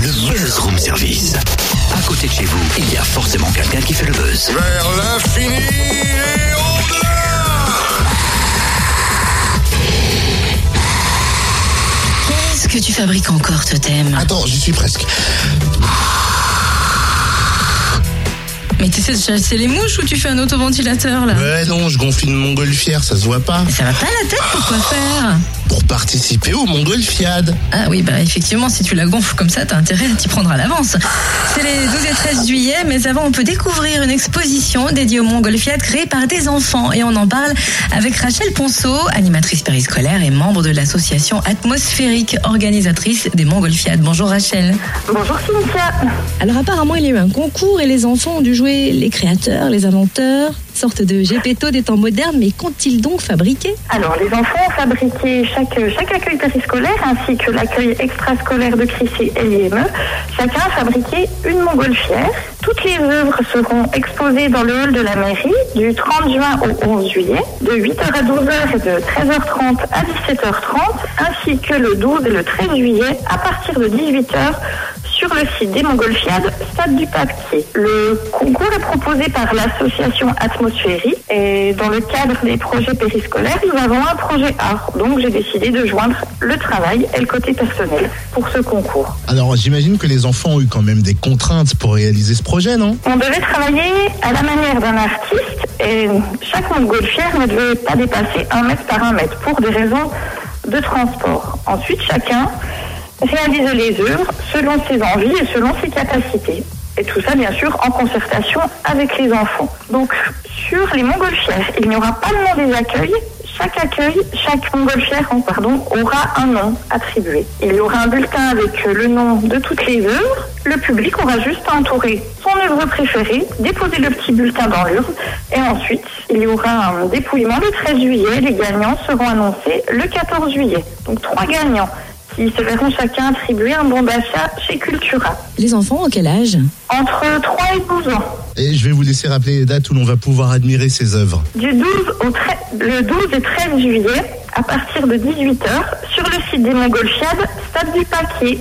Le Buzz Room Service. À côté de chez vous, il y a forcément quelqu'un qui fait le buzz. Vers l'infini et au-delà Qu'est-ce que tu fabriques encore, Totem Attends, j'y suis presque. Mais tu sais de chasser les mouches ou tu fais un autoventilateur là? Ouais, non, je gonfle une montgolfière, ça se voit pas. Ça va pas la tête Pourquoi faire? Pour participer au montgolfiade. Ah oui, bah effectivement, si tu la gonfles comme ça, t'as intérêt à t'y prendre à l'avance. C'est les 12 et 13 juillet, mais avant, on peut découvrir une exposition dédiée au Montgolfiade créée par des enfants. Et on en parle avec Rachel Ponceau, animatrice périscolaire et membre de l'association Atmosphérique, organisatrice des Montgolfiades. Bonjour Rachel. Bonjour Cynthia. Alors apparemment, il y a eu un concours et les enfants ont dû jouer les créateurs, les inventeurs, sorte de gépéto des temps modernes, mais qu'ont-ils donc fabriqué? Alors, les enfants ont fabriqué chaque, chaque accueil périscolaire ainsi que l'accueil extrascolaire de Crissy et l'IME. Chacun a fabriqué une montgolfière. Toutes les œuvres seront exposées dans le hall de la mairie du 30 juin au 11 juillet, de 8h à 12h et de 13h30 à 17h30, ainsi que le 12 et le 13 juillet à partir de 18h sur le site des Montgolfiades, Stade du Papier. Le concours est proposé par l'association Atmosphérique et dans le cadre des projets périscolaires, nous avons un projet art. Donc j'ai décidé de joindre le travail et le côté personnel pour ce concours. Alors, j'imagine que les enfants ont eu quand même des contraintes pour réaliser ce projet, non? On devait travailler à la manière d'un artiste et chaque montgolfière ne devait pas dépasser un mètre par un mètre pour des raisons de transport. Ensuite, chacun réalise les œuvres selon ses envies et selon ses capacités. Et tout ça, bien sûr, en concertation avec les enfants. Donc, sur les montgolfières, il n'y aura pas le nom des accueils. Chaque accueil, chaque montgolfière, oh, pardon, aura un nom attribué. Il y aura un bulletin avec le nom de toutes les œuvres. Le public aura juste à entourer son œuvre préférée, déposer le petit bulletin dans l'urne, et ensuite, il y aura un dépouillement le 13 juillet. Les gagnants seront annoncés le 14 juillet. Donc, trois gagnants qui se verront chacun attribuer un bon d'achat chez Cultura. Les enfants, en quel âge? Entre 3 et 12 ans. Et je vais vous laisser rappeler les dates où l'on va pouvoir admirer ces œuvres. Du 12 au 13, le 12 et 13 juillet, à partir de 18h, sur le site des Montgolfiades, Stade du Paquier.